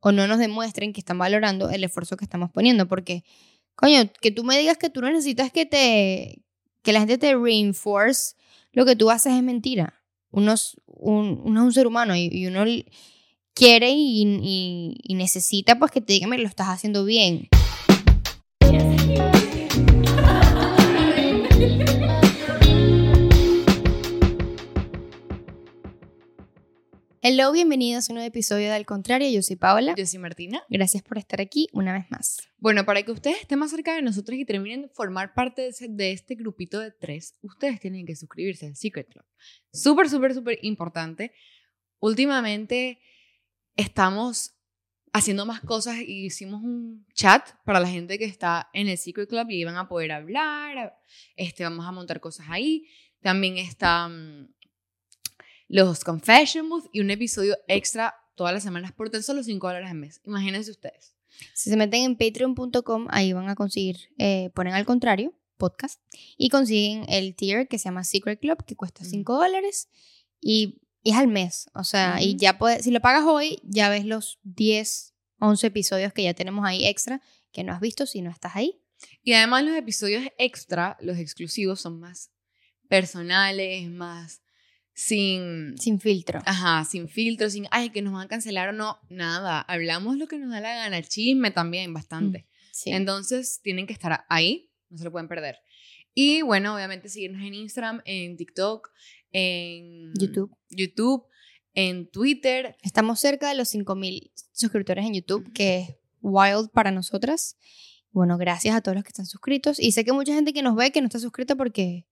o no nos demuestren que están valorando el esfuerzo que estamos poniendo. Porque, coño, que tú me digas que tú no necesitas que te, que la gente te reinforce lo que tú haces es mentira. Uno es un, uno un ser humano y, y uno quiere y, y, y necesita pues que te digan lo estás haciendo bien. Hello, bienvenidos a un nuevo episodio de Al Contrario. Yo soy Paola. Yo soy Martina. Gracias por estar aquí una vez más. Bueno, para que ustedes estén más cerca de nosotros y terminen de formar parte de, ese- de este grupito de tres, ustedes tienen que suscribirse al Secret Club. Súper, súper, súper importante. Últimamente estamos haciendo más cosas y hicimos un chat para la gente que está en el Secret Club y van a poder hablar. Este, vamos a montar cosas ahí. También están los Confession Booth y un episodio extra todas las semanas por tan solo 5 dólares al mes. Imagínense ustedes. Si se meten en patreon.com, ahí van a conseguir, eh, ponen al contrario, podcast, y consiguen el tier que se llama Secret Club, que cuesta Ujú. 5 dólares, y, y es al mes. O sea, y Ujú. ya puedes, si lo pagas hoy, ya ves los 10, 11 episodios que ya tenemos ahí extra, que no has visto si no estás ahí. Y además los episodios extra, los exclusivos, son más personales, más sin... Sin filtro. Ajá, sin filtro, sin, ay, que nos van a cancelar o no, nada. Hablamos lo que nos da la gana, chisme también, bastante. Sí. Entonces, tienen que estar ahí, no se lo pueden perder. Y bueno, obviamente seguirnos en Instagram, en TikTok, en YouTube. YouTube, en Twitter. Estamos cerca de los 5000 suscriptores en YouTube, que es wild para nosotras. Bueno, gracias a todos los que están suscritos. Y sé que mucha gente que nos ve que no está suscrita porque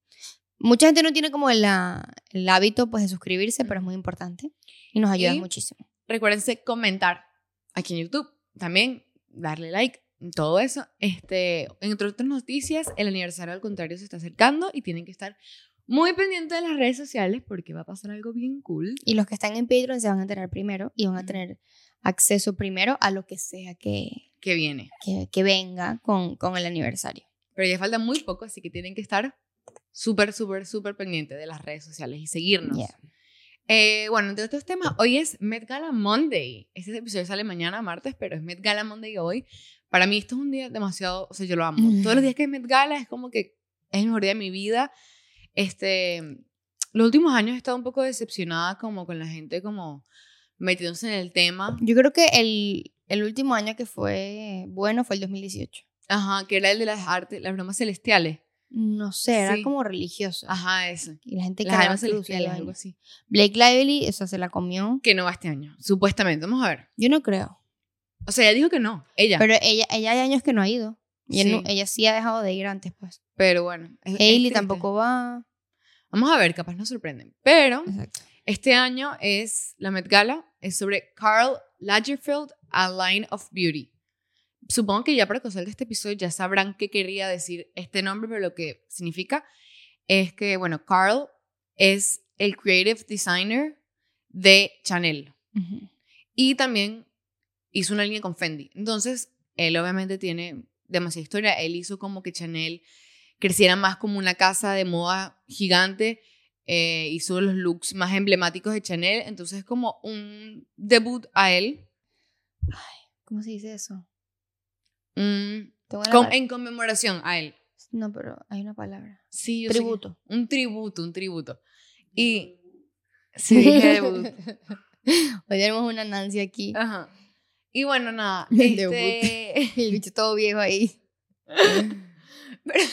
mucha gente no tiene como el, el hábito pues de suscribirse, pero es muy importante y nos ayuda Y- muchísimo. Recuérdense comentar aquí en YouTube, también darle like, todo eso. Este, entre otras noticias, el aniversario al contrario se está acercando y tienen que estar muy pendientes de las redes sociales porque va a pasar algo bien cool. Y los que están en Patreon se van a enterar primero y van a tener acceso primero a lo que sea que, que viene. que, que venga con, con el aniversario. Pero ya falta muy poco, así que tienen que estar súper, súper, súper pendientes de las redes sociales y seguirnos. Yeah. Eh, bueno, entre otros temas, hoy es Met Gala Monday. Este episodio sale mañana, martes, pero es Met Gala Monday hoy. Para mí esto es un día demasiado, o sea, yo lo amo. Mm. Todos los días que es Met Gala es como que es el mejor día de mi vida. Este, los últimos años he estado un poco decepcionada como con la gente como metiéndose en el tema. Yo creo que el, el último año que fue bueno fue el 2018. Ajá, que era el de las artes, las bromas celestiales. No sé, era Sí. como religioso. Ajá, eso. Y la gente Las almas celestiales, algo así. Blake Lively, eso se la comió. Que no va este año, supuestamente. Vamos a ver. Yo no creo. O sea, ella dijo que no, ella. Pero ella, ella hay años que no ha ido. Y no- Sí. ella sí ha dejado de ir antes, pues. Pero bueno. es- Hailey tampoco va. Vamos a ver, capaz nos sorprenden. Pero Exacto. este año es la Met Gala, es sobre Carl Lagerfeld, A Line of Beauty. Supongo que ya para que salga este episodio ya sabrán qué quería decir este nombre, pero lo que significa es que, bueno, Carl es el creative designer de Chanel y también hizo una línea con Fendi. Entonces, él obviamente tiene demasiada historia. Él hizo como que Chanel creciera más como una casa de moda gigante. eh, hizo los looks más emblemáticos de Chanel. Entonces, es como un debut a él. ¿Cómo se dice eso? Con- par- en conmemoración a él. No, pero hay una palabra. Sí, yo sé que- Tributo. un tributo, un tributo. Y. Sí, dije debut. Hoy tenemos una Nancy aquí. Ajá. Y bueno, nada. El Este... El bicho todo viejo ahí. Pero-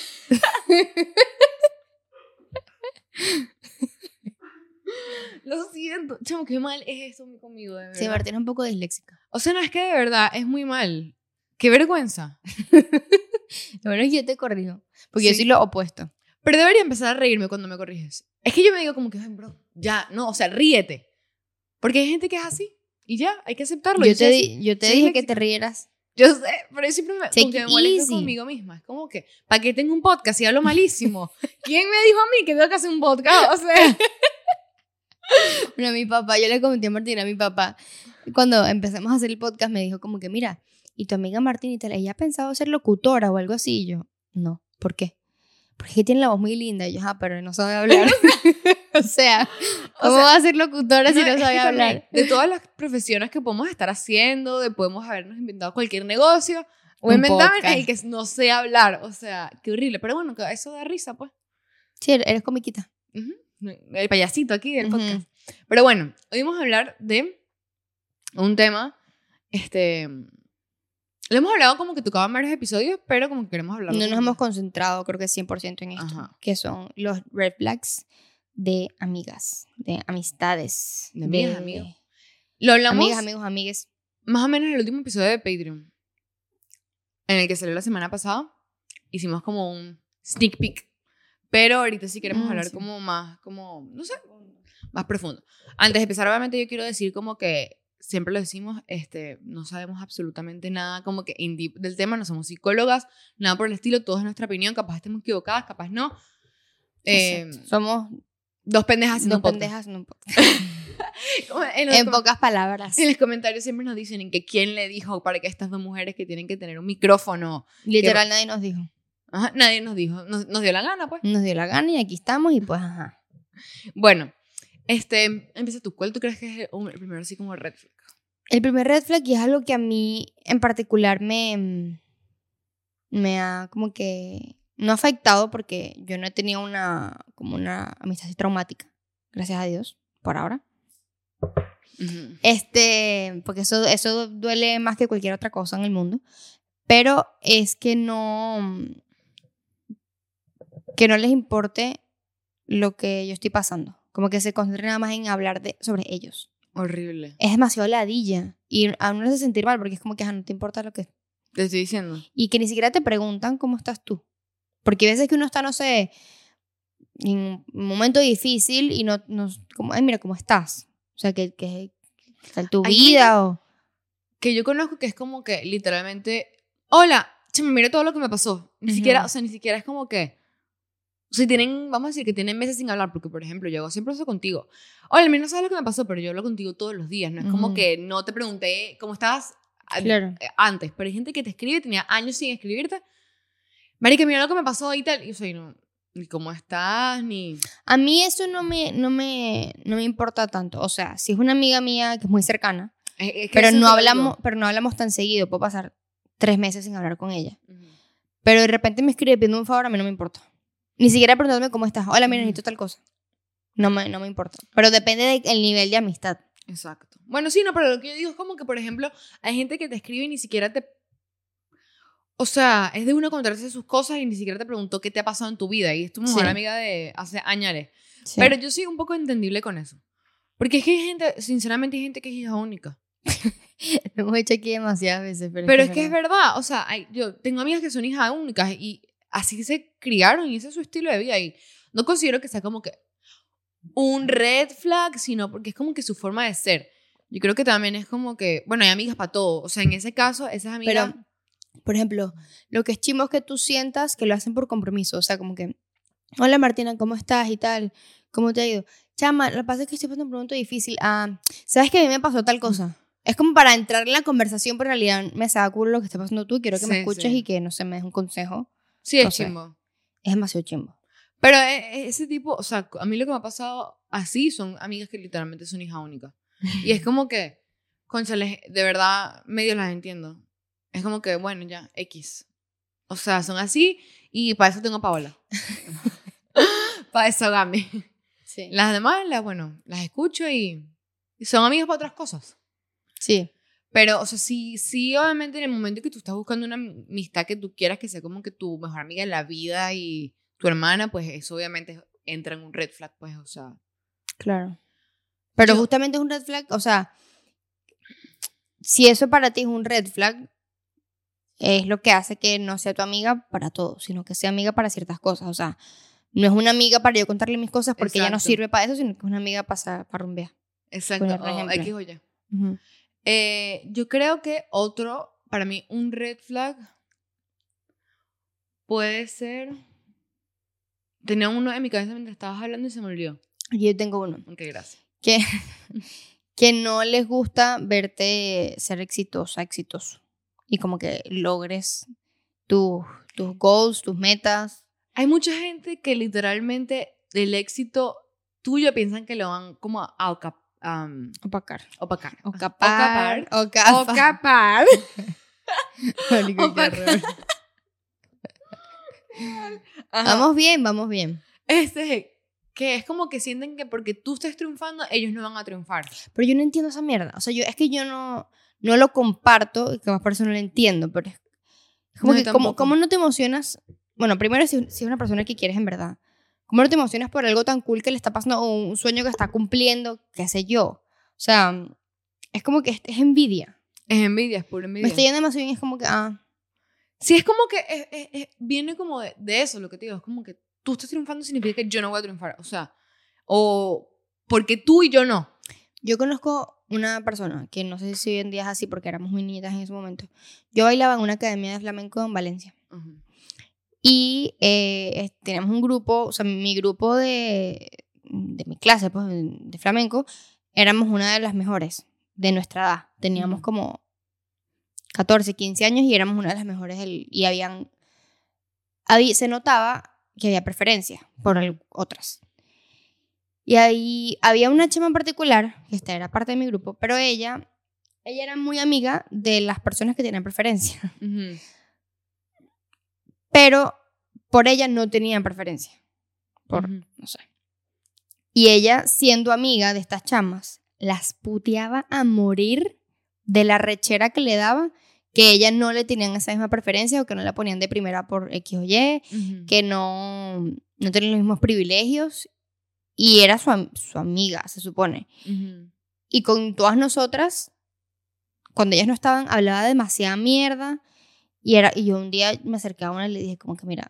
Lo siento. Chamo, qué mal es esto conmigo, de verdad. Sí, Martina es un poco disléxica. O sea, no es que de verdad es muy mal. Qué vergüenza. Lo bueno es que yo te corrijo. Porque yo Sí. soy lo opuesto. Pero debería empezar a reírme cuando me corriges. Es que yo me digo como que, "Ay, bro, ya, no, o sea, ríete. Porque hay gente que es así. Y ya, hay que aceptarlo. Yo te, di- yo te dije que te rieras. Yo sé, pero yo siempre me, como que me molesto easy. conmigo misma. Es como que, ¿para qué tengo un podcast y hablo malísimo? ¿Quién me dijo a mí que tengo que hacer un podcast? O sea, Bueno, mi papá, yo le comenté a Martina, a mi papá, cuando empezamos a hacer el podcast, me dijo como que, mira, y tu amiga tal, ella ha pensado ser locutora o algo así. Y yo, no, ¿por qué? porque tiene la voz muy linda. Y yo, ah, pero no sabe hablar. o sea, ¿cómo va a ser locutora si no es que sabe hablar? De todas las profesiones que podemos estar haciendo, de podemos habernos inventado cualquier negocio, o podcast. el que no sé hablar. O sea, qué horrible. Pero bueno, eso da risa, pues. Sí, eres comiquita. Ujú. El payasito aquí del Ujú. podcast. Pero bueno, hoy vamos a hablar de un tema, este... Lo hemos hablado como que tocaba varios episodios, pero como que queremos hablar. No nos hemos concentrado, creo que 100% en esto, Ajá. que son los red flags de amigas, de amistades. De amigas, amigos. Lo hablamos Amigas, amigos, amigues. más o menos en el último episodio de Patreon, en el que salió la semana pasada. Hicimos como un sneak peek, pero ahorita sí queremos Mm, hablar sí. como más, como, no sé, más profundo. Antes de empezar, obviamente yo quiero decir como que siempre lo decimos, este, no sabemos absolutamente nada como que del tema, no somos psicólogas, nada por el estilo, todo es nuestra opinión, capaz estemos equivocadas, capaz no. Eh. Somos dos pendejas haciendo dos pendejas en un. Como en En pocas palabras. en los comentarios siempre nos dicen en que quién le dijo para que estas dos mujeres que tienen que tener un micrófono. Literal, nadie nos dijo. Ajá, nadie nos dijo, nos, nos dio la gana, pues. Nos dio la gana y aquí estamos y pues, ajá. Bueno, este, empieza tú. ¿Cuál tú crees que es el, el primero así como red flag? El primer red flag, y es algo que a mí en particular me, me ha como que no ha afectado porque yo no he tenido una como una amistad así traumática, gracias a Dios, por ahora. Ujú. Este, porque eso, eso duele más que cualquier otra cosa en el mundo. Pero es que no. Que no les importe lo que yo estoy pasando. Como que se concentren nada más en hablar de, sobre ellos. Horrible. Es demasiado ladilla. Y a uno le hace sentir mal porque es como que ajá, no te importa lo que. Te estoy diciendo. Y que ni siquiera te preguntan cómo estás tú. Porque a veces que uno está, no sé, en un momento difícil y no. no como, ay, mira, ¿cómo estás? O sea, que. que ¿qué tal tu Hay vida o. Que yo conozco que es como que literalmente, hola, che, mira todo lo que me pasó. Ni Ujú. siquiera, o sea, ni siquiera es como que, sea, tienen, vamos a decir que tienen meses sin hablar, porque por ejemplo, yo hago siempre eso contigo. Hola, mira, no sabes lo que me pasó, pero yo hablo contigo todos los días. No es como Ujú. que no te pregunté cómo estabas a- Claro. eh, antes, pero hay gente que te escribe, tenía años sin escribirte. Marica, mira lo que me pasó y tal. Y yo soy, no, ni cómo estás, ni. A mí eso no me, no, me, no me importa tanto. O sea, si es una amiga mía que es muy cercana, Es- es que pero no, hablamos, pero no hablamos tan seguido, puedo pasar tres meses sin hablar con ella. digo. Ujú. Pero de repente me escribe pidiendo un favor, a mí no me importa. Ni siquiera preguntándome cómo estás. Hola, mira, necesito tal cosa. No me, no me importa. Pero depende del nivel de amistad. Exacto. Bueno, sí, no, pero lo que yo digo es como que, por ejemplo, hay gente que te escribe y ni siquiera te. O sea, es de uno contarse sus cosas y ni siquiera te preguntó qué te ha pasado en tu vida. Y es tu mejor Sí. amiga de hace años. Sí. Pero yo soy un poco entendible con eso. Porque es que hay gente, sinceramente, hay gente que es hija única. lo hemos hecho aquí demasiadas veces. Pero, Pero es que es verdad. O sea, hay- yo tengo amigas que son hijas únicas y así se criaron y ese es su estilo de vida. Y no considero que sea como que un red flag, sino porque es como que su forma de ser. Yo creo que también es como que, bueno, hay amigas para todo. O sea, en ese caso, esas amigas... Pero, por ejemplo, lo que es chimbo es que tú sientas que lo hacen por compromiso. O sea, como que, hola Martina, ¿cómo estás? Y tal, ¿cómo te ha ido? Chama, lo que pasa es que estoy pasando un momento difícil. Ah, ¿sabes que a mí me pasó tal cosa? Es como para entrar en la conversación, pero en realidad me saca culo lo que está pasando tú quiero que me escuches sí. y que, no sé, me des un consejo. Sí, es no sé. chimbo. Es demasiado chimbo. Pero e- e- ese tipo, o sea, a mí lo que me ha pasado así son amigas que literalmente son hija única. Y es como que, conchales, de verdad, medio las entiendo. Es como que, bueno, ya, X. O sea, son así y para eso tengo a Paola. para eso Gami. Sí. Las demás, las, bueno, las escucho y, y son amigas para otras cosas. Sí. Pero, o sea, sí, sí, obviamente en el momento que tú estás buscando una amistad que tú quieras que sea como que tu mejor amiga en la vida y tu hermana, pues eso obviamente entra en un red flag, pues, o sea. Claro. Pero Yo- justamente es un red flag, o sea, si eso para ti es un red flag, es lo que hace que no sea tu amiga para todo, sino que sea amiga para ciertas cosas. O sea, no es una amiga para yo contarle mis cosas porque ella no Exacto. sirve para eso, sino que es una amiga para, para rumbear. Exacto. Un o. X o Y. Ujú. Eh, yo creo que otro, para mí, un red flag puede ser. Tenía uno en mi cabeza mientras estabas hablando y se me olvidó. Yo tengo uno. Ok, gracias. Que, que no les gusta verte ser exitosa, exitoso. Y como que logres tus tus goals, tus metas. Hay mucha gente que literalmente el éxito tuyo piensan que lo van como a am, Opacar. opacar. Ocapar. Ocapar. Opacar. Vamos bien, vamos bien. Este, que es como que sienten que porque tú estés triunfando, ellos no van a triunfar. Pero yo no entiendo esa mierda. O sea, yo, es que yo no, no lo comparto, y que más por eso no lo entiendo, pero es, como No, que, ¿cómo, tampoco. cómo no te emocionas? Bueno, primero, si, si es una persona que quieres en verdad, ¿cómo no te emocionas por algo tan cool que le está pasando o un sueño que está cumpliendo, qué sé yo? O sea, es como que es, es envidia. Es envidia, es pura Me envidia. está yendo demasiado bien, es como que, ah, Sí, es como que es- es- es- viene como de, de eso, lo que te digo. Es como que tú estás triunfando significa que yo no voy a triunfar. O sea, o porque tú y yo no. Yo conozco una persona que no sé si hoy en día es así porque éramos muy niñitas en ese momento. Yo bailaba en una academia de flamenco en Valencia. Y eh, teníamos un grupo, o sea, mi grupo de, de mi clase pues, de, flamenco, éramos una de las mejores de nuestra edad. Teníamos como 14, 15 años y éramos una de las mejores. del- y habían, había, se notaba que había preferencia por al- otras. Y ahí había una chama en particular, que esta era parte de mi grupo, pero ella, ella era muy amiga de las personas que tenían preferencia Ujú. Pero por ella no tenían preferencia. Por, no sé. Y ella, siendo amiga de estas chamas, las puteaba a morir de la rechera que le daba, que ella no le tenían esa misma preferencia o que no la ponían de primera por X o Y, que no, no tenían los mismos privilegios. Y era su, su amiga, se supone. Y con todas nosotras, cuando ellas no estaban, hablaba demasiada mierda. Y, era, y yo un día me acerqué a una y le dije como que, mira,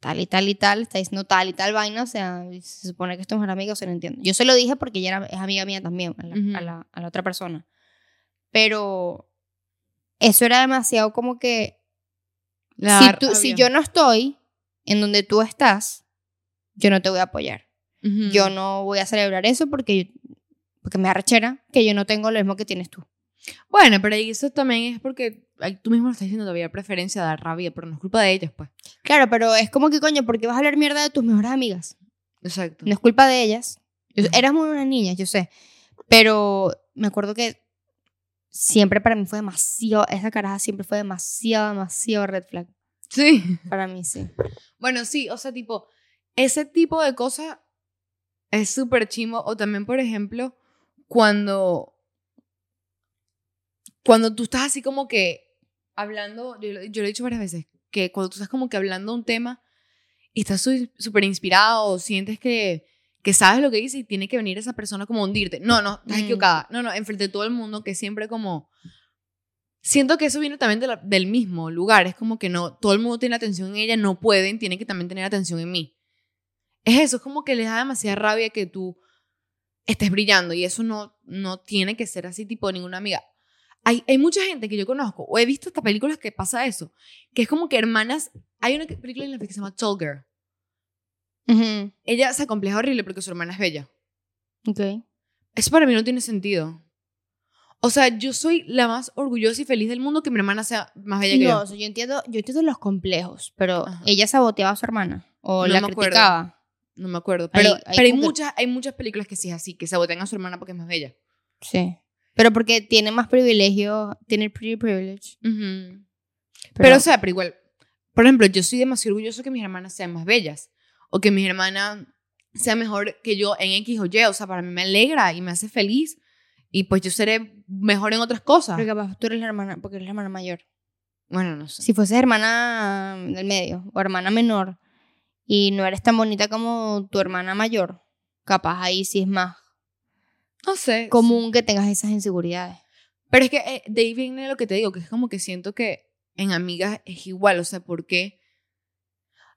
tal y tal y tal, está diciendo tal y tal vaina, o sea, se supone que esto es mejor amiga, o sea, no entiendo. Yo se lo dije porque ella era, es amiga mía también, a la, Ujú. a la- a la otra persona. Pero eso era demasiado como que, si, tú, si yo no estoy en donde tú estás, yo no te voy a apoyar. Yo no voy a celebrar eso porque, porque me arrechera que yo no tengo lo mismo que tienes tú. Bueno, pero eso también es porque ay, tú mismo lo estás diciendo, todavía preferencia dar rabia, pero no es culpa de ellas, pues. Claro, pero es como que, coño, ¿por qué vas a hablar mierda de tus mejores amigas? Exacto. No es culpa de ellas. Yo, éramos unas niñas, yo sé. Pero me acuerdo que siempre para mí fue demasiado, esa caraja siempre fue demasiado, demasiado red flag. Sí. Para mí, sí. Bueno, sí, o sea, tipo, ese tipo de cosas es súper chimo. O también, por ejemplo, cuando. Cuando tú estás así como que hablando, yo, lo- yo lo he dicho varias veces, que cuando tú estás como que hablando un tema y estás súper inspirado o sientes que, que sabes lo que dices y tiene que venir esa persona como a hundirte. No, no, estás Mm. equivocada. No, no, enfrente de todo el mundo, que siempre como... Siento que eso viene también de la- del mismo lugar. Es como que no, todo el mundo tiene atención en ella, no pueden, tienen que también tener atención en mí. Es eso, es como que les da demasiada rabia que tú estés brillando y eso no, no tiene que ser así tipo ninguna amiga. Hay, hay mucha gente que yo conozco, o he visto hasta películas que pasa eso, que es como que hermanas, hay una película en Netflix que se llama Tall Girl. Ujú. Ella se acompleja horrible porque su hermana es bella. Ok. Eso para mí no tiene sentido. O sea, yo soy la más orgullosa y feliz del mundo que mi hermana sea más bella que No, yo. o sea, yo entiendo, yo entiendo los complejos, pero Ajá. ella saboteaba a su hermana o No la me acuerdo. criticaba. No me acuerdo. Pero, hay pero hay, muchas, hay muchas películas que sí es así, que sabotean a su hermana porque es más bella. Sí. Pero porque tiene más privilegio, tiene el pretty privilege. Pero, Pero, o sea, pero igual, por ejemplo, yo soy demasiado orgulloso que mis hermanas sean más bellas o que mis hermanas sean mejor que yo en X o Y. O sea, para mí me alegra y me hace feliz y pues yo seré mejor en otras cosas. pero capaz tú eres la hermana, porque eres la hermana mayor. Bueno, no sé. Si fueses hermana del medio o hermana menor y no eres tan bonita como tu hermana mayor, capaz ahí sí es más No sé. común que tengas esas inseguridades. Pero es que eh, de ahí viene lo que te digo, que es como que siento que en amigas es igual. O sea, porque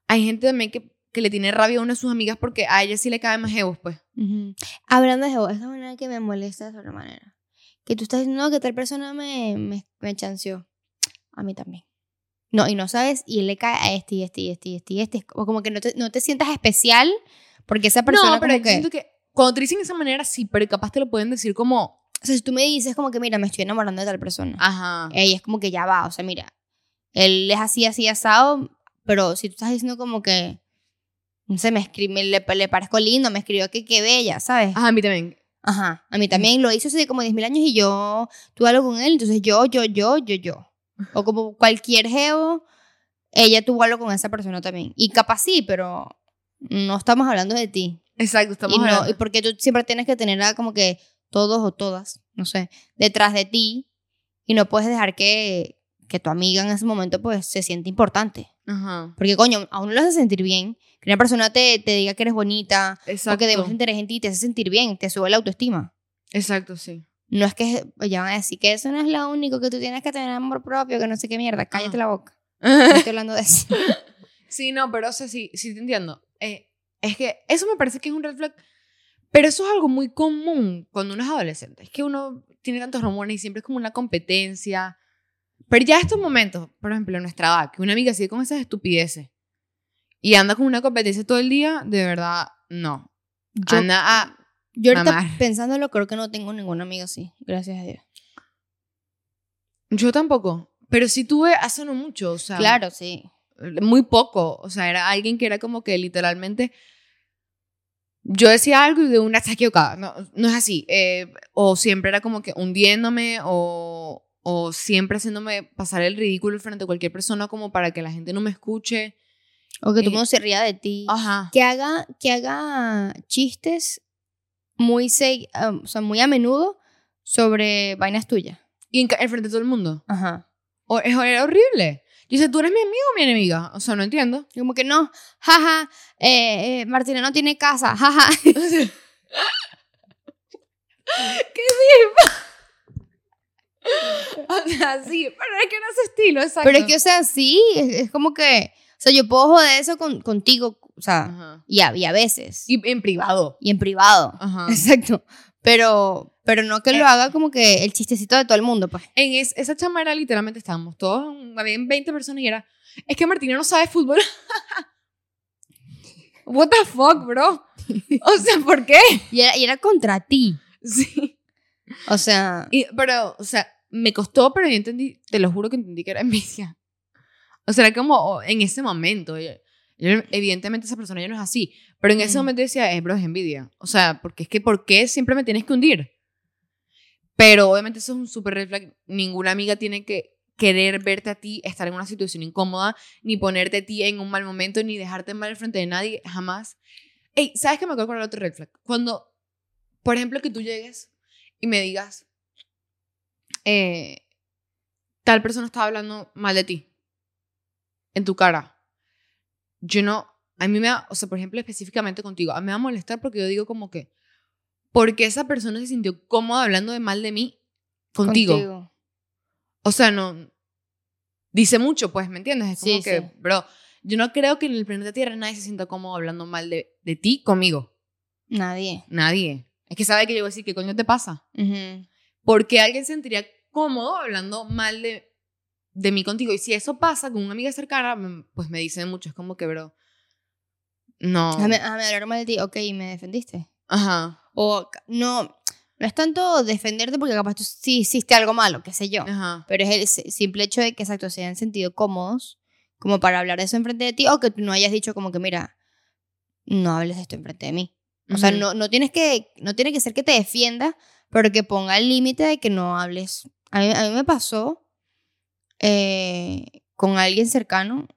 hay gente también que, que le tiene rabia a una de sus amigas porque a ella sí le cae más jevos, pues. Ujú. Hablando de eso, esa manera que me molesta de sobremanera. Que tú estás diciendo "No, que tal persona me, me, me chanceó. A mí también. No, y no sabes, y le cae a este y este y este y este y este. Es como, como que no te, no te sientas especial porque esa persona no, pero como yo que... siento que cuando te dicen de esa manera, sí, pero capaz te lo pueden decir como, O sea, si tú me dices como que, mira, me estoy enamorando de tal persona. ajá. Ey, es como que ya va, o sea, mira, él es así, así asado, pero si tú estás diciendo como que, no sé, me escribe, le, le parezco lindo, me escribió que qué bella, ¿sabes? Ajá, a mí también. Ajá, a mí también lo hizo hace como 10.000 años y yo tuve algo con él, entonces yo, yo, yo, yo, yo. O como cualquier geo, ella tuvo algo con esa persona también. Y capaz sí, pero no estamos hablando de ti. Exacto, estamos y, no, y porque tú siempre tienes que tener a como que todos o todas, no sé, detrás de ti y no puedes dejar que, que tu amiga en ese momento pues se siente importante. Ajá. Porque coño, a uno lo hace sentir bien. Que una persona te, te diga que eres bonita Exacto. o que demuestre interés en ti te hace sentir bien, te sube la autoestima. Exacto, sí. No es que ya van a decir que eso no es lo único, que tú tienes que tener amor propio, que no sé qué mierda. Cállate la boca. No estoy hablando de eso. Sí, no, pero o sea, sí, sí te entiendo. Eh, es que eso me parece que es un red flag, pero eso es algo muy común cuando uno es adolescente. Es que uno tiene tantos rumores y siempre es como una competencia. Pero ya estos momentos, por ejemplo, en nuestra edad, que una amiga sigue con esas estupideces y anda con una competencia todo el día, de verdad, no. Yo, anda a... yo ahorita pensándolo, creo que no tengo ningún amigo así. Gracias a Dios. Yo tampoco, pero sí tuve hace no mucho, o sea... Claro, sí. Muy poco. O sea, era alguien que era como que literalmente. Yo decía algo y de una está equivocada. No, no es así. Eh, o siempre era como que hundiéndome o, o siempre haciéndome pasar el ridículo frente a cualquier persona como para que la gente no me escuche. O que todo el Eh, mundo se ría de ti. Ajá. Que haga, que haga chistes muy, se- um, o sea, muy a menudo sobre vainas tuyas. Y en, en frente de todo el mundo. Ajá. O, es- era horrible. Yo dice, ¿tú eres mi amigo o mi enemiga? O sea, no entiendo. Y Como que no, jaja, eh, eh, Martina no tiene casa, jaja. O sea, sí, pero es que no es estilo, exacto. Pero es que, o sea, sí, es, es como que, o sea, yo puedo joder eso con, contigo, o sea, y a, y a veces. Y, Y en privado. en privado. Ajá. Exacto. Pero, pero no que Eh. lo haga como que el chistecito de todo el mundo, pues. En es- esa chama era literalmente estábamos todos, habían 20 personas y era, es que Martina no sabe fútbol. What the fuck, bro? O sea, ¿por qué? Y era, y era contra ti. Sí. O sea, Y- pero, o sea, me costó, pero yo entendí, te lo juro que entendí que era envidia. O sea, era como en ese momento. yo- yo- evidentemente esa persona ya no es así. Pero en ese momento decía, eh, bro, es envidia. O sea, porque es que, ¿por qué siempre me tienes que hundir? Pero obviamente eso es un súper red flag. Ninguna amiga tiene que querer verte a ti, estar en una situación incómoda, ni ponerte a ti en un mal momento, ni dejarte mal frente de nadie, jamás. Ey, ¿sabes qué me acuerdo con el otro red flag? Cuando, por ejemplo, que tú llegues y me digas, eh, tal persona estaba hablando mal de ti, en tu cara. Yo no, a mí me va, o sea, por ejemplo, específicamente contigo, a mí me va a molestar porque yo digo como que, porque esa persona se sintió cómoda hablando de mal de mí contigo. O sea, no. Dice mucho, pues, ¿me entiendes? Es como Sí, que, sí. bro, yo no creo que en el planeta Tierra nadie se sienta cómodo hablando mal de, de ti conmigo. Nadie. Nadie. Es que sabe que yo voy a decir, ¿qué coño te pasa? Ujú. Porque alguien se sentiría cómodo hablando mal de, de mí contigo. Y si eso pasa con una amiga cercana, pues me dicen mucho. Es como que, bro, no. Déjame, déjame hablar mal de ti. Ok, me defendiste. Ajá, O no, no es tanto defenderte porque capaz tú sí hiciste algo malo, qué sé yo. ajá. Pero es el si- simple hecho de que, exacto, se hayan sentido cómodos como para hablar de eso enfrente de ti o que tú no hayas dicho como que, mira, no hables de esto enfrente de mí. O sea, no, no, tienes que, no tiene que ser que te defienda, pero que ponga el límite de que no hables. A mí, a mí me pasó eh, con alguien cercano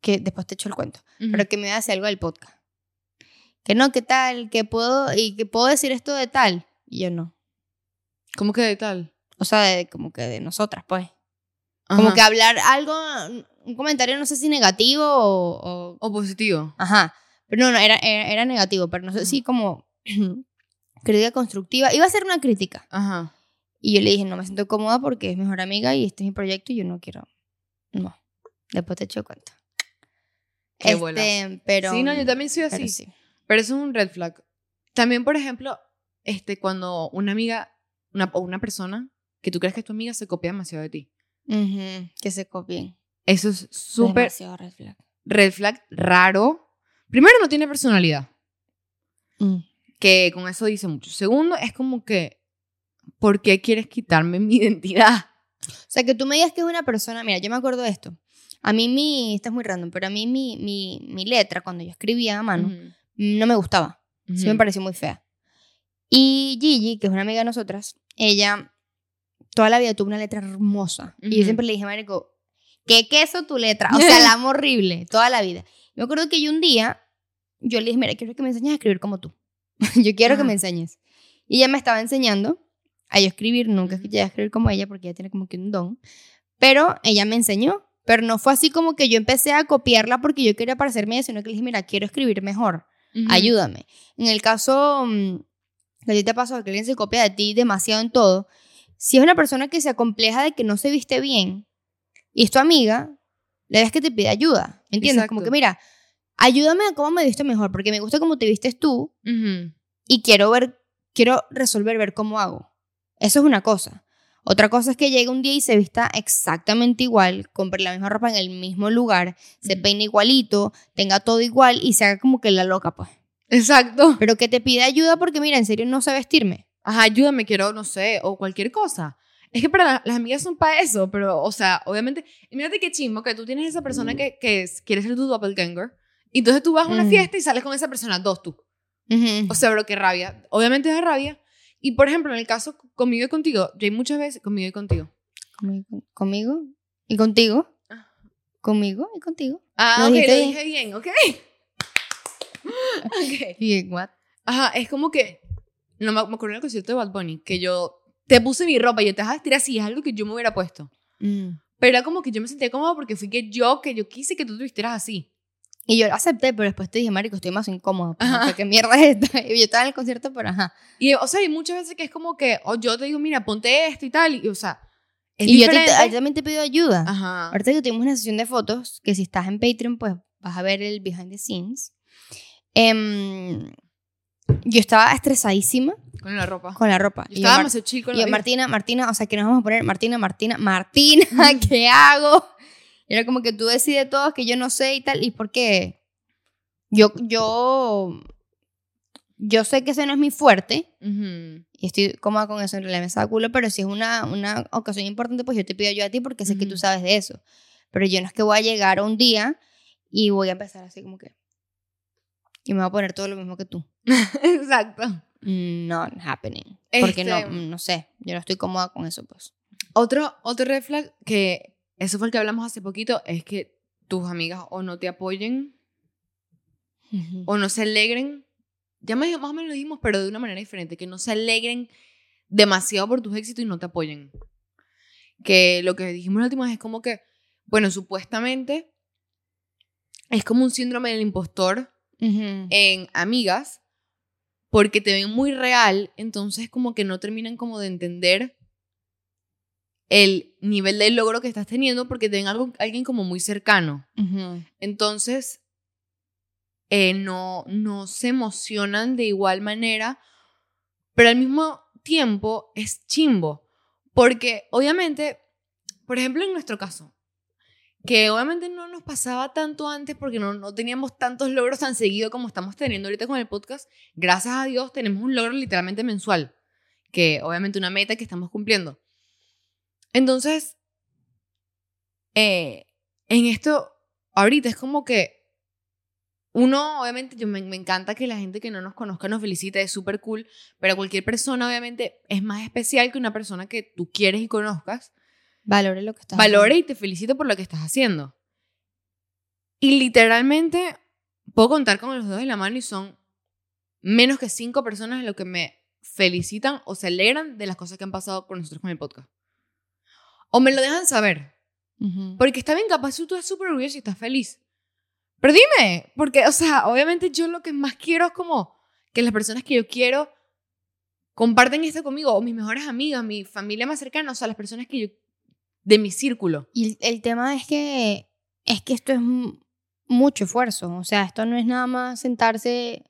que después te echo el cuento, pero que me hacer algo del podcast. Que no, ¿qué tal? Que puedo, y que puedo decir esto de tal. Y yo no. ¿Cómo que de tal? O sea, de, como que de nosotras, pues. Como Ajá. que hablar algo, un comentario, no sé si negativo o. o- O positivo. ajá. Pero no, no, era, era, era negativo, pero no sé si como crítica constructiva. Iba a ser una crítica. Ajá. Y yo le dije, no me siento cómoda porque es mejor amiga y este es mi proyecto y yo no quiero. No. Después te echo cuenta. Qué este, pero. sí, no, yo también soy así. sí. Pero eso es un red flag. También, por ejemplo, este, cuando una amiga una, o una persona que tú crees que es tu amiga se copia demasiado de ti. Que se copien. Eso es súper Demasiado red flag. red flag raro. Primero, no tiene personalidad, Mm. que con eso dice mucho. Segundo, es como que, ¿por qué quieres quitarme mi identidad? O sea, que tú me digas que es una persona, mira, yo me acuerdo de esto. A mí mi, esto es muy random, pero a mí mi, mi, mi letra, cuando yo escribía a mano, no me gustaba. Sí me pareció muy fea. Y Gigi, que es una amiga de nosotras, ella toda la vida tuvo una letra hermosa. Y yo siempre le dije, Marico, qué queso tu letra. O sea, la amo horrible, toda la vida. Me acuerdo que yo un día, yo le dije, mira, quiero que me enseñes a escribir como tú. yo quiero que me enseñes. Y ella me estaba enseñando a yo escribir, nunca llegué a escribir como ella porque ella tiene como que un don. Pero ella me enseñó. Pero no fue así como que yo empecé a copiarla porque yo quería parecerme ella, sino que le dije, mira, quiero escribir mejor Ayúdame. En el caso mm, que a ti te pasó que alguien se copia de ti demasiado en todo, si es una persona que se acompleja de que no se viste bien y es tu amiga, le das que te pide ayuda, ¿entiendes? Como Exacto. que mira, ayúdame a cómo me visto mejor, porque me gusta cómo te vistes tú Ujú. y quiero ver, quiero resolver, ver cómo hago. Eso es una cosa. Otra cosa es que llegue un día y se vista exactamente igual, compre la misma ropa en el mismo lugar, se peine igualito, tenga todo igual y se haga como que la loca, pues. Exacto. Pero que te pide ayuda porque, mira, en serio no sé vestirme. Ajá, ayúdame, quiero, no sé, o cualquier cosa. Es que para la- las amigas son para eso, pero, o sea, obviamente, mírate qué chimbo que tú tienes esa persona que, que es- quiere ser tu doppelganger, y entonces tú vas a una Mm. fiesta y sales con esa persona, dos tú. O sea, bro, qué rabia. Obviamente es rabia. Y, por ejemplo, en el caso conmigo y contigo, yo hay muchas veces, conmigo y contigo. Conmigo, conmigo y contigo. Ah. Conmigo y contigo. Ah, Lo ok, lo dije bien, ok. ok. Y what? Ajá, es como que. No me, me acuerdo en el concierto de Bad Bunny que yo te puse mi ropa y yo te vas a vestir así, es algo que yo me hubiera puesto. Mm. Pero era como que yo me sentía cómoda porque fui que yo, que yo quise que tú te vistieras así. Y yo lo acepté, pero después te dije, marico, estoy más incómoda. Pues, ¿Qué mierda es esta? Y yo estaba en el concierto, pero ajá. Y, o sea, hay muchas veces que es como que, o yo te digo, mira, ponte esto y tal, y, o sea, es y yo te, ti también te pido ayuda. Ajá. Ahorita que tuvimos una sesión de fotos, que si estás en Patreon, pues vas a ver el behind the scenes. Em, yo estaba estresadísima Con la ropa. con la ropa. Yo Y yo, estaba demasiado chico Y yo. Martina, Martina, o sea, que nos vamos a poner? Martina, Martina, Martina, ¿qué hago? Era como que tú decides todo, que yo no sé y tal. ¿Y por qué? Yo, yo, yo sé que ese no es mi fuerte Ujú. y estoy cómoda con eso, en realidad me saca culo, pero si es una, una ocasión importante, pues yo te pido ayuda a ti porque sé que tú sabes de eso. Pero yo no es que voy a llegar un día y voy a empezar así como que... Y me voy a poner todo lo mismo que tú. Exacto. Not happening. Porque no, Este- no sé, yo no estoy cómoda con eso, pues. Otro, otro red flag que, eso fue el que hablamos hace poquito, es que tus amigas o no te apoyen o no se alegren. Ya más, más o menos lo dijimos, pero de una manera diferente, que no se alegren demasiado por tus éxitos y no te apoyen. Que lo que dijimos la última vez es como que, bueno, supuestamente es como un síndrome del impostor en amigas porque te ven muy real, entonces como que no terminan como de entender el nivel de logro que estás teniendo porque te ven algo, alguien como muy cercano. Entonces, eh, no, no se emocionan de igual manera, pero al mismo tiempo es chimbo. Porque obviamente, por ejemplo, en nuestro caso, que obviamente no nos pasaba tanto antes porque no, no teníamos tantos logros tan seguido como estamos teniendo ahorita con el podcast, gracias a Dios tenemos un logro literalmente mensual, que obviamente una meta que estamos cumpliendo. Entonces, eh, en esto, ahorita es como que uno, obviamente, yo me, me encanta que la gente que no nos conozca nos felicite, es súper cool, pero cualquier persona, obviamente, es más especial que una persona que tú quieres y conozcas, Valore lo que estás valore y te felicite por lo que estás haciendo. Y literalmente, puedo contar con los dedos de la mano y son menos que cinco personas lo que me felicitan o se alegran de las cosas que han pasado con nosotros con el podcast. O me lo dejan saber. Porque está bien, capaz tú estás súper orgulloso y estás feliz. Pero dime, porque, o sea, obviamente yo lo que más quiero es como que las personas que yo quiero comparten esto conmigo, o mis mejores amigas, mi familia más cercana, o sea, las personas que yo, de mi círculo. Y el, el tema es que es que esto es mu- mucho esfuerzo. O sea, esto no es nada más sentarse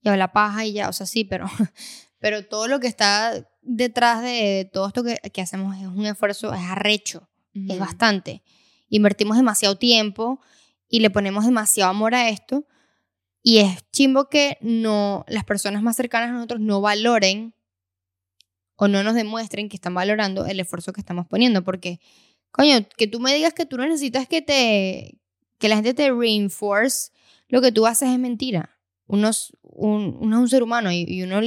y hablar paja y ya. O sea, sí, pero, pero todo lo que está detrás de todo esto que, que hacemos es un esfuerzo, es arrecho, es Ujú. bastante. Invertimos demasiado tiempo y le ponemos demasiado amor a esto. Y es chimbo que no, las personas más cercanas a nosotros no valoren o no nos demuestren que están valorando el esfuerzo que estamos poniendo. Porque, Coño, que tú me digas que tú no necesitas que te, que la gente te reinforce lo que tú haces es mentira. Uno es un, uno es un ser humano y, y uno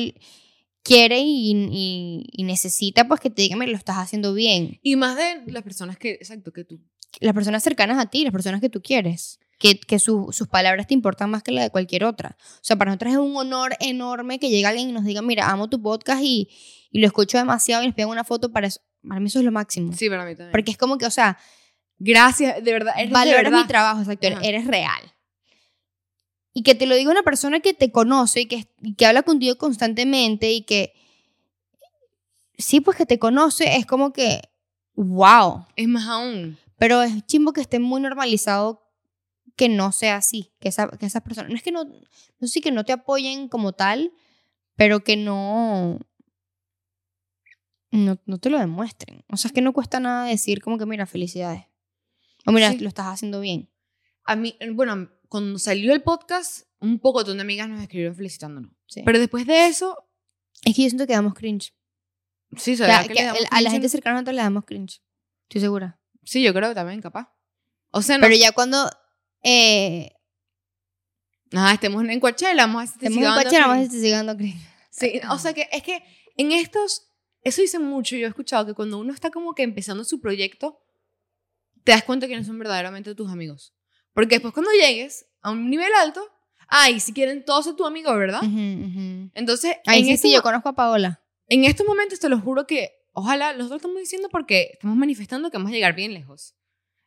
quiere y, y- y necesita pues que te digan, "Mira, lo estás haciendo bien. Y más de las personas que, exacto, que tú. Las personas cercanas a ti, las personas que tú quieres. Que, que su- sus palabras te importan más que la de cualquier otra. O sea, para nosotros es un honor enorme que llegue alguien y nos diga, mira, amo tu podcast y, y lo escucho demasiado y nos piden una foto para eso. Para mí eso es lo máximo. Sí, para mí también. Porque es como que, o sea, Gracias, de verdad. eres de valoras verdad. mi trabajo, exacto, Ajá. eres real. Y que te lo diga una persona que te conoce y que, y que habla contigo constantemente y que, sí, pues que te conoce, es como que, wow. Es más aún. Pero es chimbo que esté muy normalizado que no sea así, que, esa, que esas personas, no es que no, no sé que no te apoyen como tal, pero que no, no, no te lo demuestren. O sea, es que no cuesta nada decir como que, mira, felicidades. O mira, Sí. lo estás haciendo bien. A mí, bueno, cuando salió el podcast, un poco de amigas nos escribieron felicitándonos. Sí. Pero después de eso, es que yo siento que damos cringe. sí, O se sea, que que el- a la gente cercana a nosotros le damos cringe. Estoy segura. Sí, yo creo que también, capaz. O sea, no. Pero ya cuando eh, Nada, estemos en Coachella, vamos a estar estemos en Coachella, vamos a estar dando cringe. Sí, o sea que es que en estos, eso dicen mucho, yo he escuchado que cuando uno está como que empezando su proyecto, te das cuenta que no son verdaderamente tus amigos. Porque después cuando llegues a un nivel alto, ay, si quieren todos ser tu amigo, ¿verdad? Ujú, ujú. Entonces, Ay, en, sí, yo conozco a Paola. en estos momentos te lo juro que, ojalá, nosotros estamos diciendo porque estamos manifestando que vamos a llegar bien lejos.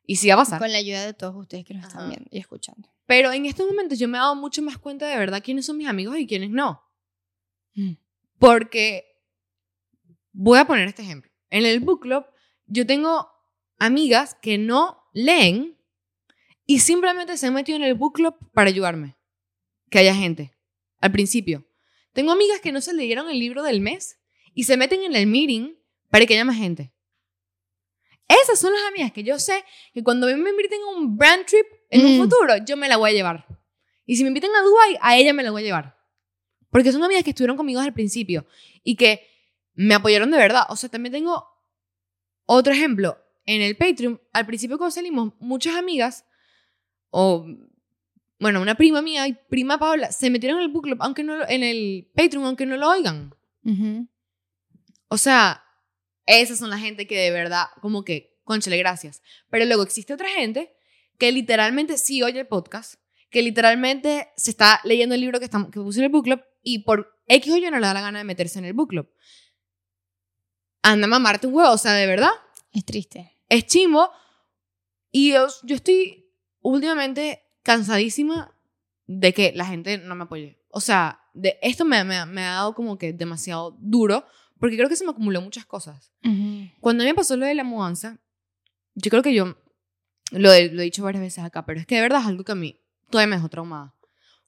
Y sí va a pasar. Con la ayuda de todos ustedes que nos están viendo y escuchando. Pero en estos momentos yo me he dado mucho más cuenta de verdad quiénes son mis amigos y quiénes no. Mm. Porque voy a poner este ejemplo. En el book club yo tengo amigas que no leen y simplemente se han metido en el book club para ayudarme. Que haya gente. Al principio. Tengo amigas que no se leyeron el libro del mes y se meten en el meeting para que haya más gente. Esas son las amigas que yo sé que cuando me inviten a un brand trip en un Mm. futuro, yo me la voy a llevar. Y si me invitan a Dubai, a ella me la voy a llevar. Porque son amigas que estuvieron conmigo desde el principio y que me apoyaron de verdad. O sea, también tengo otro ejemplo. En el Patreon, al principio cuando salimos, muchas amigas, o bueno, una prima mía y prima Paola, se metieron en el book club, aunque no, en el Patreon, aunque no lo oigan. Ujú. O sea, esas son la gente que de verdad, como que, conchale, gracias. Pero luego existe otra gente que literalmente sí oye el podcast, que literalmente se está leyendo el libro que, que puse en el book club y por X o Y no le da la gana de meterse en el book club. Anda a mamarte un huevo, o sea, de verdad, Es triste. es chimbo. Y yo, yo estoy últimamente cansadísima de que la gente no me apoye. O sea, de, esto me, me, me ha dado como que demasiado duro, porque creo que se me acumuló muchas cosas. Cuando a mí me pasó lo de la mudanza, yo creo que yo lo he, lo he dicho varias veces acá, pero es que de verdad es algo que a mí todavía me dejó traumada.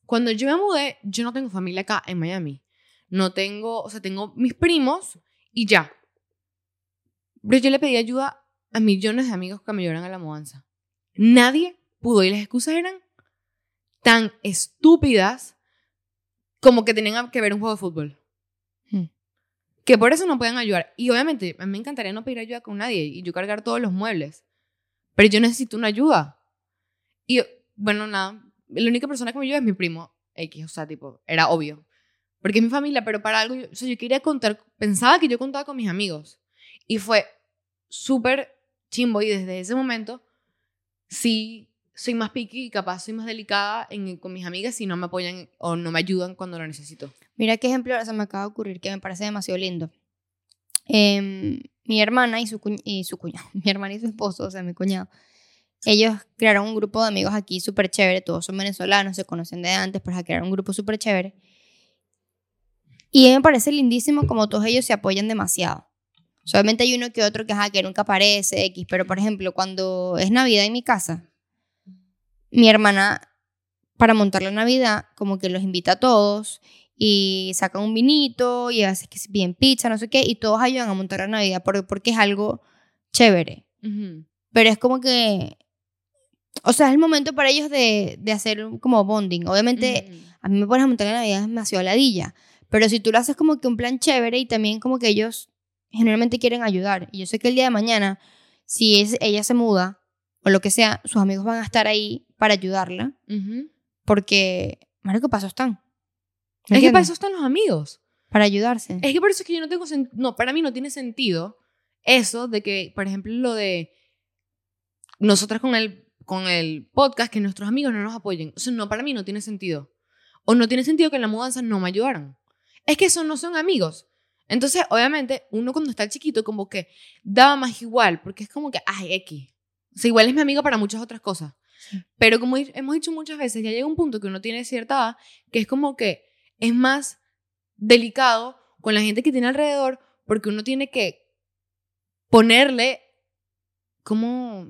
Cuando yo me mudé, yo no tengo familia acá en Miami. No tengo, o sea, tengo mis primos y ya. Pero yo le pedí ayuda a millones de amigos que me ayudaran a la mudanza. Nadie pudo y las excusas eran tan estúpidas como que tenían que ver un juego de fútbol Hmm. que por eso no pueden ayudar. Y obviamente, a mí me encantaría no pedir ayuda con nadie y yo cargar todos los muebles. Pero yo necesito una ayuda. Y bueno, nada, la única persona que me ayuda es mi primo X, o sea, tipo, era obvio. Porque es mi familia, pero para algo, yo- o sea, yo quería contar, pensaba que yo contaba con mis amigos. Y fue súper chimbo y desde ese momento sí soy más picky y capaz soy más delicada en- con mis amigas si no me apoyan o no me ayudan cuando lo necesito. Mira qué ejemplo se me acaba de ocurrir que me parece demasiado lindo. Em, mi hermana y su, y su cuñado, mi hermana y su esposo, o sea, mi cuñado, ellos crearon un grupo de amigos aquí súper chévere, todos son venezolanos, se conocen de antes, pero crearon un grupo súper chévere. Y me parece lindísimo como todos ellos se apoyan demasiado. Solamente hay uno que otro que, ajá, que nunca aparece, X, pero por ejemplo, cuando es Navidad en mi casa, mi hermana, para montar la Navidad, como que los invita a todos y sacan un vinito y hace que se piden pizza, no sé qué, y todos ayudan a montar la Navidad por- porque es algo chévere. Ujú. Pero es como que, o sea, es el momento para ellos de, de hacer como bonding. Obviamente, Ujú. a mí me pones a montar la Navidad es demasiado ladilla, pero si tú lo haces como que un plan chévere y también como que ellos generalmente quieren ayudar. Y yo sé que el día de mañana, si es, ella se muda o lo que sea, sus amigos van a estar ahí para ayudarla Ujú. porque, marico, paso están. ¿Me Es que para eso están los amigos. Para ayudarse. Es que por eso es que yo no tengo no, para mí no tiene sentido eso de que, por ejemplo, lo de nosotras con el, con el podcast, que nuestros amigos no nos apoyen. O sea, no, para mí no tiene sentido. O no tiene sentido que en la mudanza no me ayudaran. Es que eso no son amigos. Entonces, obviamente, uno cuando está chiquito como que daba más igual, porque es como que, ay, X. O sea, igual es mi amigo para muchas otras cosas. Pero como hemos dicho muchas veces, ya llega un punto que uno tiene cierta edad, que es como que es más delicado con la gente que tiene alrededor, porque uno tiene que ponerle como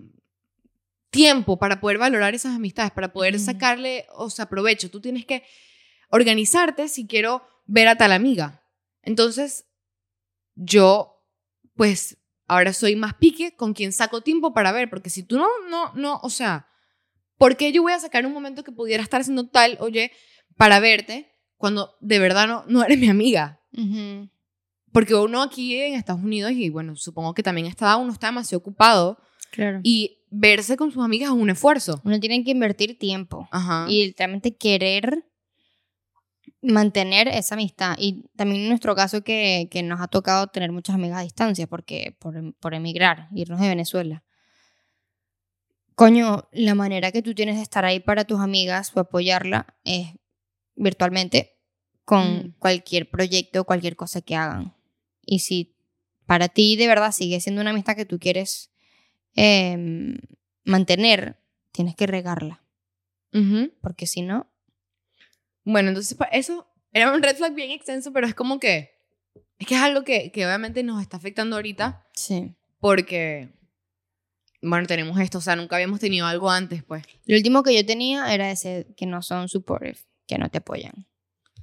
tiempo para poder valorar esas amistades, para poder Ujú. sacarle, o sea, provecho. Tú tienes que organizarte si quiero ver a tal amiga. Entonces, yo, pues, ahora soy más pique con quien saco tiempo para ver, porque si tú no, no, no, o sea, ¿por qué yo voy a sacar un momento que pudiera estar haciendo tal, oye, para verte, cuando de verdad no, no eres mi amiga? Porque uno aquí en Estados Unidos, y bueno, supongo que también está, uno está demasiado ocupado, Claro. y verse con sus amigas es un esfuerzo. Uno tiene que invertir tiempo Ajá. y literalmente querer mantener esa amistad. Y también en nuestro caso que, que nos ha tocado tener muchas amigas a distancia porque por, por emigrar, irnos de Venezuela. Coño, la manera que tú tienes de estar ahí para tus amigas o apoyarla es virtualmente con Mm. cualquier proyecto o cualquier cosa que hagan. Y si para ti de verdad sigue siendo una amistad que tú quieres em, mantener, tienes que regarla. Porque si no, Bueno, entonces eso era un red flag bien extenso, pero es como que, es que es algo que, que obviamente nos está afectando ahorita sí. porque, bueno, tenemos esto, o sea, nunca habíamos tenido algo antes, pues. Lo último que yo tenía era ese que no son supportive, que no te apoyan.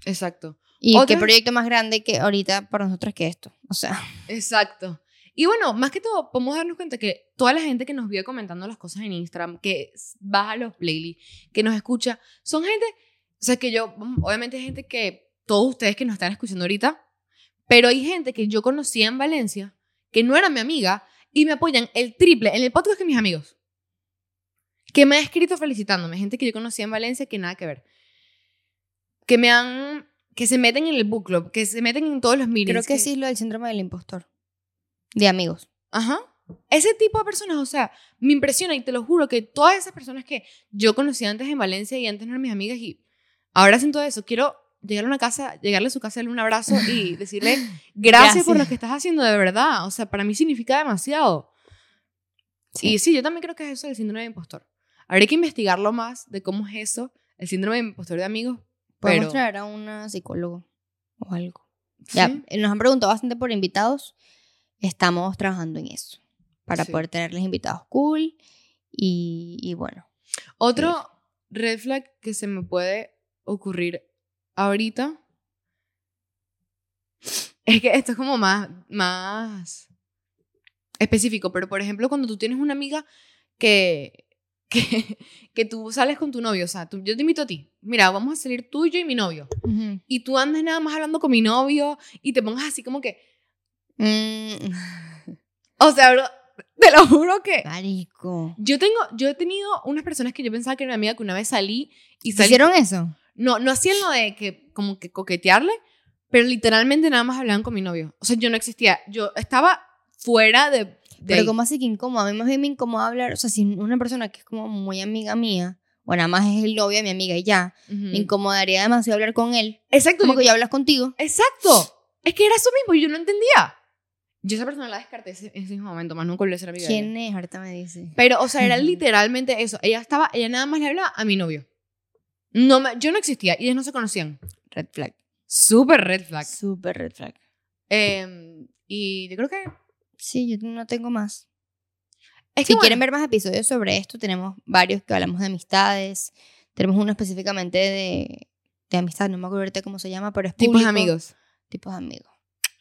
Exacto. Y Otra- qué proyecto más grande que ahorita para nosotros que esto. O sea, Exacto. Y bueno, más que todo, podemos darnos cuenta que toda la gente que nos vio comentando las cosas en Instagram, que baja los playlists, que nos escucha, son gente, o sea, que yo, mm, obviamente hay gente que, todos ustedes que nos están escuchando ahorita, pero hay gente que yo conocía en Valencia, que no era mi amiga, y me apoyan el triple en el podcast que mis amigos. Que me ha escrito felicitándome, gente que yo conocía en Valencia que nada que ver. Que me han, que se meten en el book club, que se meten en todos los meetings. creo que sí es lo del síndrome del impostor. De amigos. Ajá. Ese tipo de personas, o sea, me impresiona y te lo juro que todas esas personas que yo conocí antes en Valencia y antes no eran mis amigas y ahora todo eso, quiero llegar a una casa, llegarle a su casa, darle un abrazo y decirle gracias, por lo Gracias. que estás haciendo de verdad. O sea, para mí significa demasiado. Sí. Y sí, yo también creo que es eso del síndrome de impostor. Habría que investigarlo más de cómo es eso, el síndrome de impostor de amigos. Podemos Pero, traer a una psicólogo o algo. ¿sí? Ya, eh, nos han preguntado bastante por invitados. Estamos trabajando en eso. Para Sí. poder tenerles invitados cool. Y, y bueno. Otro red flag que se me puede ocurrir ahorita es que esto es como más, más específico, pero por ejemplo, cuando tú tienes una amiga que, que, que tú sales con tu novio, o sea, tú- yo te invito a ti, mira, vamos a salir tú, yo y mi novio, y tú andas nada más hablando con mi novio y te pongas así como que, Mm, o sea, bro, te lo juro que... marico. Yo tengo, yo he tenido unas personas que yo pensaba que era mi amiga que una vez salí y ¿Se salí, ¿Hicieron eso? No, no hacían lo de que como que coquetearle, pero literalmente nada más hablaban con mi novio. O sea, yo no existía. Yo estaba fuera de... de Pero ahí. como así que incómodo. A mí más bien me incomoda hablar. O sea, si una persona que es como muy amiga mía, o nada más es el novio de mi amiga y ya, Ujú. me incomodaría demasiado hablar con él. Exacto. Como yo- que ya hablas contigo. Exacto. Es que era eso mismo y yo no entendía. Yo esa persona la descarté en ese mismo momento, más nunca volví a ser amiga de ella. ¿Quién es? Ahorita me dice. Pero, o sea, era literalmente eso. Ella estaba, ella nada más le hablaba a mi novio. No me- yo no existía y ellos no se conocían. Red flag. Súper red flag. Super red flag. Em, y yo creo que... Sí, yo no tengo más. Es Si que, quieren bueno, ver más episodios sobre esto, tenemos varios que hablamos de amistades. Tenemos uno específicamente de, de amistad, no me acuerdo ahorita cómo se llama, pero es tipos público. amigos. Tipos de amigos.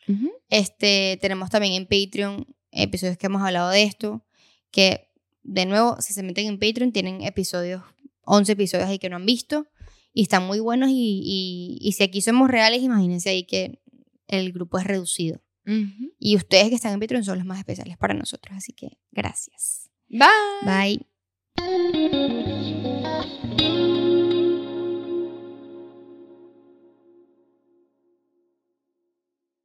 Ujú. Este, tenemos también en Patreon episodios que hemos hablado de esto, que de nuevo, si se meten en Patreon, tienen episodios, 11 episodios ahí que no han visto, y están muy buenos, y, y, y si aquí somos reales, imagínense ahí que el grupo es reducido. Y ustedes que están en Patreon son los más especiales para nosotros. Así que gracias. Bye. Bye.